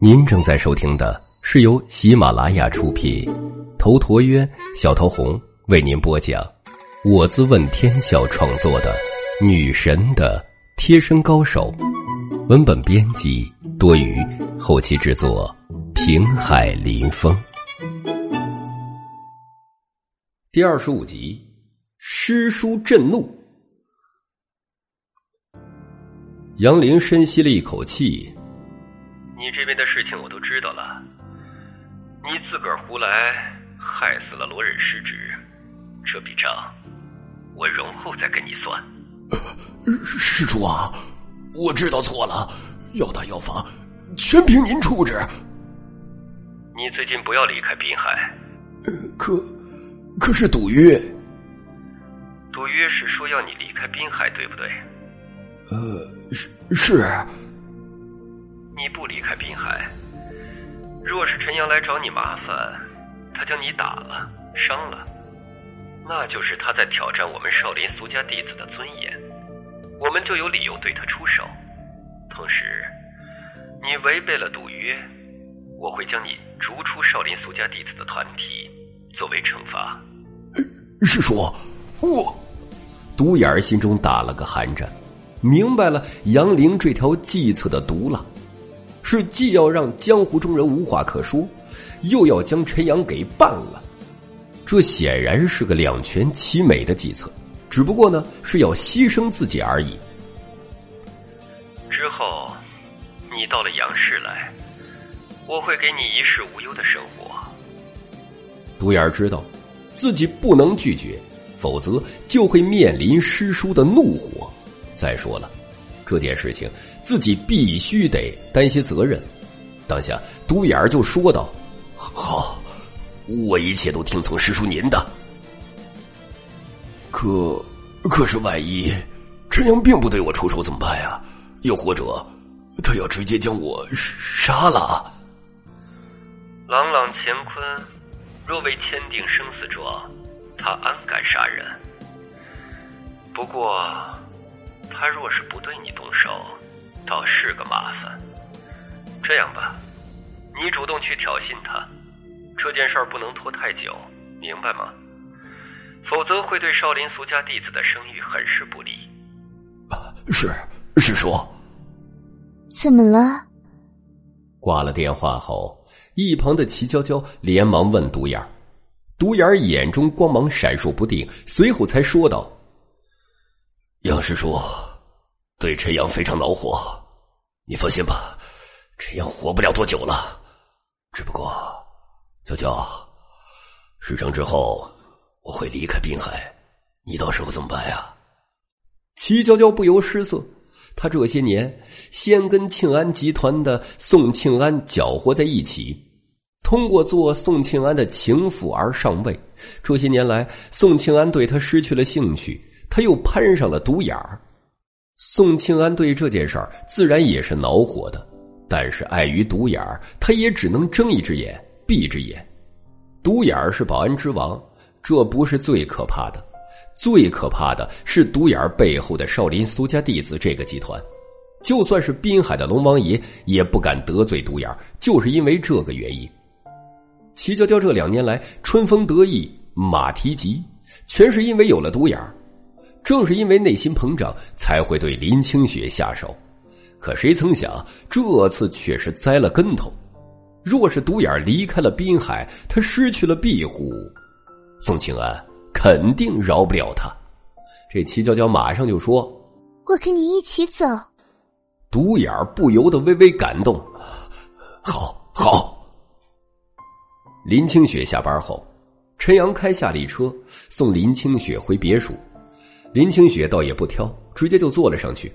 您正在收听的是由喜马拉雅出品，头陀渊、小桃红为您播讲，我自问天笑创作的《女神的贴身高手》，文本编辑多余，后期制作平海林风。第二十五集，诗书震怒。杨林深吸了一口气。你这边的事情我都知道了，你自个儿胡来，害死了罗忍失职，这笔账我容后再跟你算。施主啊，我知道错了，要打要罚，全凭您处置。你最近不要离开滨海。可，可是赌约。赌约是说要你离开滨海，对不对？呃，是是。你不离开滨海，若是陈阳来找你麻烦，他将你打了、伤了，那就是他在挑战我们少林俗家弟子的尊严，我们就有理由对他出手。同时，你违背了赌约，我会将你逐出少林俗家弟子的团体，作为惩罚。师叔，我独眼儿心中打了个寒战，明白了杨凌这条计策的毒辣。是既要让江湖中人无话可说，又要将陈阳给办了，这显然是个两全其美的计策，只不过呢是要牺牲自己而已。之后，你到了杨氏来，我会给你衣食无忧的生活。独眼知道，自己不能拒绝，否则就会面临师叔的怒火。再说了。这件事情自己必须得担些责任。当下，独眼儿就说道：“好，我一切都听从师叔您的。可，可是万一陈阳并不对我出手怎么办呀？又或者他要直接将我杀了？”朗朗乾坤，若未签订生死状，他安敢杀人？不过。他若是不对你动手，倒是个麻烦。这样吧，你主动去挑衅他，这件事儿不能拖太久，明白吗？否则会对少林俗家弟子的声誉很是不利。啊，是师叔。怎么了？挂了电话后，一旁的齐娇娇连忙问独眼儿，独眼儿眼中光芒闪烁不定，随后才说道：“杨师叔。”对陈阳非常恼火，你放心吧，陈阳活不了多久了。只不过，娇娇，事成之后我会离开滨海，你到时候怎么办呀？齐娇娇不由失色，她这些年先跟庆安集团的宋庆安搅和在一起，通过做宋庆安的情妇而上位。这些年来，宋庆安对他失去了兴趣，他又攀上了独眼儿。宋庆安对这件事儿自然也是恼火的，但是碍于独眼儿，他也只能睁一只眼闭一只眼。独眼儿是保安之王，这不是最可怕的，最可怕的是独眼儿背后的少林苏家弟子这个集团。就算是滨海的龙王爷也不敢得罪独眼儿，就是因为这个原因。齐娇娇这两年来春风得意，马蹄疾，全是因为有了独眼儿。正是因为内心膨胀，才会对林清雪下手。可谁曾想，这次却是栽了跟头。若是独眼离开了滨海，他失去了庇护，宋庆安肯定饶不了他。这齐娇娇马上就说：“我跟你一起走。”独眼不由得微微感动。好好。林清雪下班后，陈阳开夏利车送林清雪回别墅。林清雪倒也不挑，直接就坐了上去。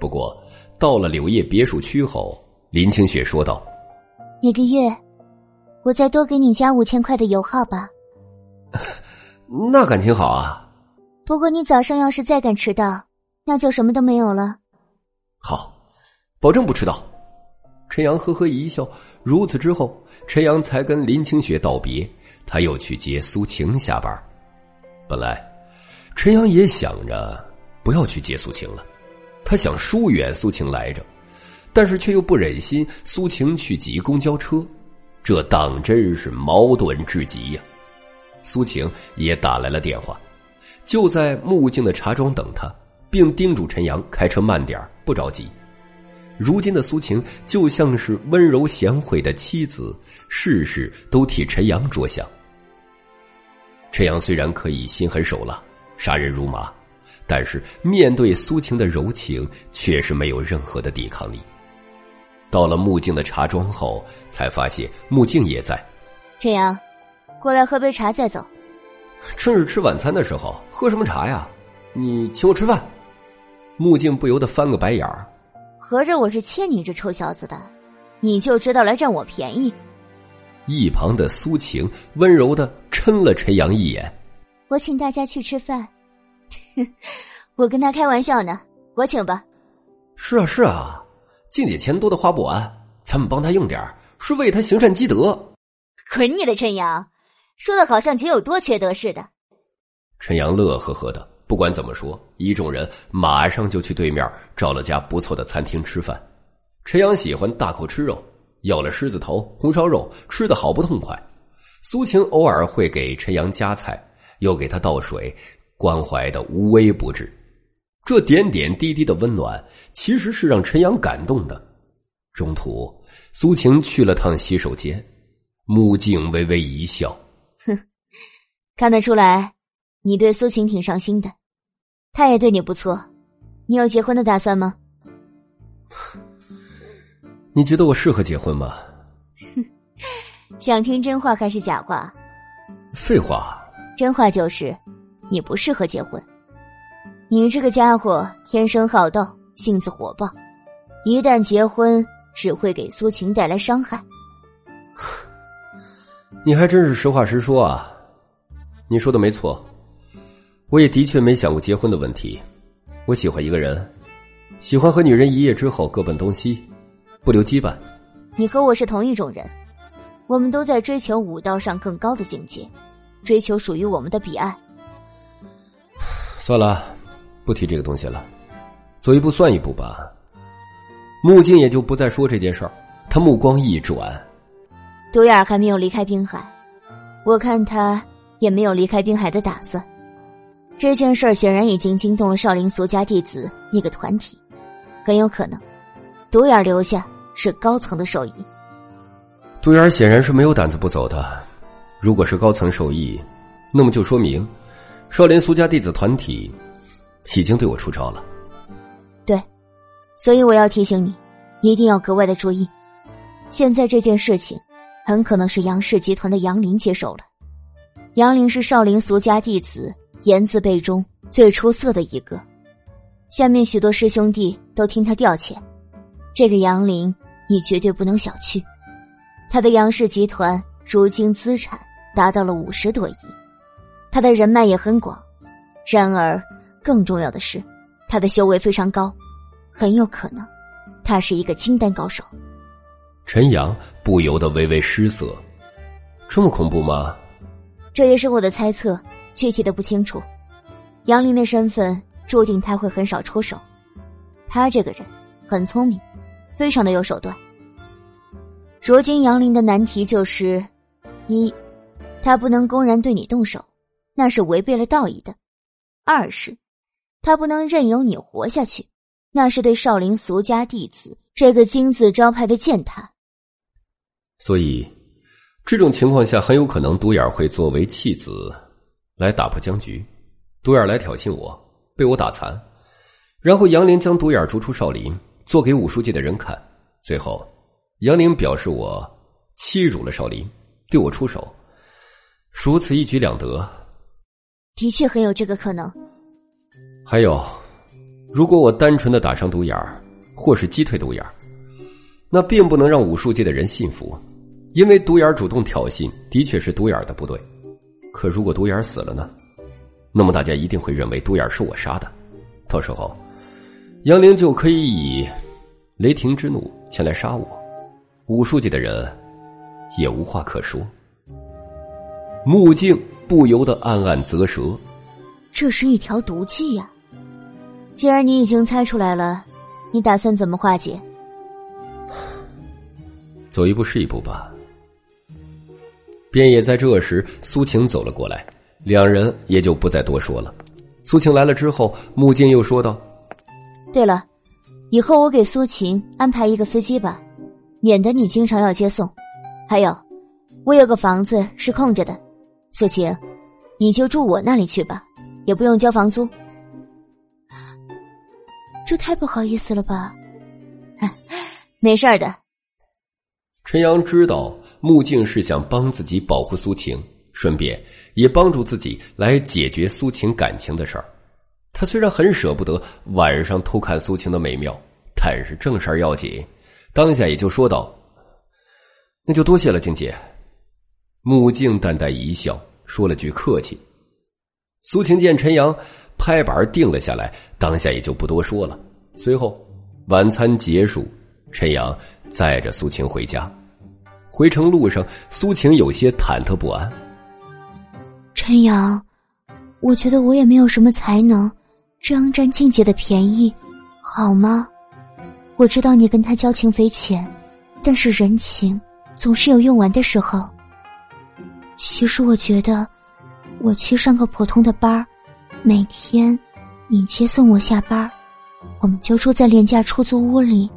不过到了柳叶别墅区后，林清雪说道：“一个月我再多给你加五千块的油耗吧。”那感情好啊。不过你早上要是再敢迟到，那就什么都没有了。好，保证不迟到。陈阳呵呵一笑。如此之后，陈阳才跟林清雪道别，他又去接苏晴下班。本来。陈阳也想着不要去接苏晴了，他想疏远苏晴来着，但是却又不忍心苏晴去挤公交车，这当真是矛盾至极呀。苏晴也打来了电话，就在木镜的茶庄等他，并叮嘱陈阳开车慢点不着急。如今的苏晴就像是温柔贤惠的妻子，事事都替陈阳着想。陈阳虽然可以心狠手辣、杀人如麻，但是面对苏晴的柔情，却是没有任何的抵抗力。到了木静的茶庄后，才发现木静也在。陈阳，过来喝杯茶再走。正是吃晚餐的时候，喝什么茶呀？你请我吃饭。木静不由得翻个白眼儿。合着我是欠你这臭小子的，你就知道来占我便宜。一旁的苏晴温柔的嗔了陈阳一眼：“我请大家去吃饭，我跟他开玩笑呢，我请吧。”“是啊，是啊，静姐钱多的花不完，咱们帮她用点是为她行善积德。”“滚你的陈阳，说的好像姐有多缺德似的。”陈阳乐呵呵的。不管怎么说，一众人马上就去对面找了家不错的餐厅吃饭。陈阳喜欢大口吃肉，要了狮子头、红烧肉，吃的好不痛快。苏晴偶尔会给陈阳夹菜，又给他倒水，关怀的无微不至。这点点滴滴的温暖，其实是让陈阳感动的。中途，苏晴去了趟洗手间，穆静微微一笑：“哼，看得出来。”你对苏晴挺上心的，他也对你不错。你有结婚的打算吗？你觉得我适合结婚吗？哼想听真话还是假话？废话。真话就是，你不适合结婚。你这个家伙天生好斗，性子火爆，一旦结婚只会给苏晴带来伤害。你还真是实话实说啊！你说的没错。我也的确没想过结婚的问题。我喜欢一个人，喜欢和女人一夜之后各奔东西，不留羁绊。你和我是同一种人，我们都在追求武道上更高的境界，追求属于我们的彼岸。算了，不提这个东西了，走一步算一步吧。木镜也就不再说这件事儿，他目光一转，独眼还没有离开滨海，我看他也没有离开滨海的打算。这件事儿显然已经惊动了少林俗家弟子那个团体，很有可能，独眼留下是高层的授意。独眼显然是没有胆子不走的，如果是高层授意，那么就说明少林俗家弟子团体已经对我出招了。对，所以我要提醒你，一定要格外的注意。现在这件事情很可能是杨氏集团的杨林接手了。杨林是少林俗家弟子。言字辈中最出色的一个，下面许多师兄弟都听他调遣。这个杨林，你绝对不能小觑。他的杨氏集团如今资产达到了五十多亿，他的人脉也很广。然而，更重要的是，他的修为非常高，很有可能，他是一个金丹高手。陈阳不由得微微失色，这么恐怖吗？这也是我的猜测。具体的不清楚，杨林的身份注定他会很少出手。他这个人很聪明，非常的有手段。如今杨林的难题就是：一，他不能公然对你动手，那是违背了道义的；二是，他不能任由你活下去，那是对少林俗家弟子这个金字招牌的践踏。所以，这种情况下很有可能独眼会作为弃子。来打破僵局，独眼来挑衅我，被我打残，然后杨林将独眼逐出少林，做给武术界的人看。最后，杨林表示我欺辱了少林，对我出手，如此一举两得。的确很有这个可能。还有，如果我单纯的打伤独眼儿或是击退独眼儿那并不能让武术界的人信服，因为独眼儿主动挑衅，的确是独眼儿的不对。可如果独眼儿死了呢？那么大家一定会认为独眼儿是我杀的，到时候杨凌就可以以雷霆之怒前来杀我，武术界的人也无话可说。木镜不由得暗暗啧舌，这是一条毒计呀！既然你已经猜出来了，你打算怎么化解？走一步是一步吧。便也在这时，苏晴走了过来，两人也就不再多说了。苏晴来了之后，穆静又说道：“对了，以后我给苏晴安排一个司机吧，免得你经常要接送。还有，我有个房子是空着的，苏晴，你就住我那里去吧，也不用交房租。这太不好意思了吧？没事的。”陈阳知道。穆静是想帮自己保护苏晴，顺便也帮助自己来解决苏晴感情的事儿。他虽然很舍不得晚上偷看苏晴的美妙，但是正事儿要紧，当下也就说道：“那就多谢了，静姐。”穆静淡淡一笑，说了句客气。苏晴见陈阳拍板定了下来，当下也就不多说了。随后晚餐结束，陈阳载着苏晴回家。回程路上，苏晴有些忐忑不安。陈阳，我觉得我也没有什么才能，这样占静姐的便宜，好吗？我知道你跟她交情匪浅，但是人情总是有用完的时候。其实我觉得，我去上个普通的班儿，每天你接送我下班，我们就住在廉价出租屋里，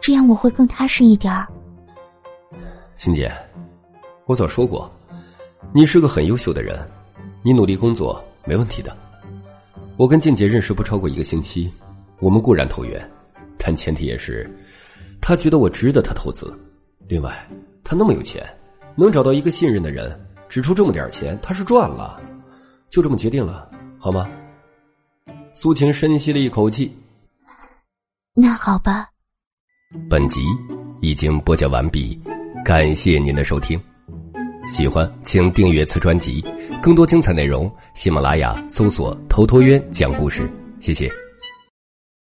这样我会更踏实一点儿。青姐，我早说过，你是个很优秀的人，你努力工作没问题的。我跟静姐认识不超过一个星期，我们固然投缘，但前提也是，她觉得我值得她投资。另外，她那么有钱，能找到一个信任的人，只出这么点钱，他是赚了。就这么决定了，好吗？苏晴深吸了一口气。那好吧。本集已经播讲完毕。感谢您的收听，喜欢请订阅此专辑，更多精彩内容，喜马拉雅搜索“头陀渊讲故事”，谢谢。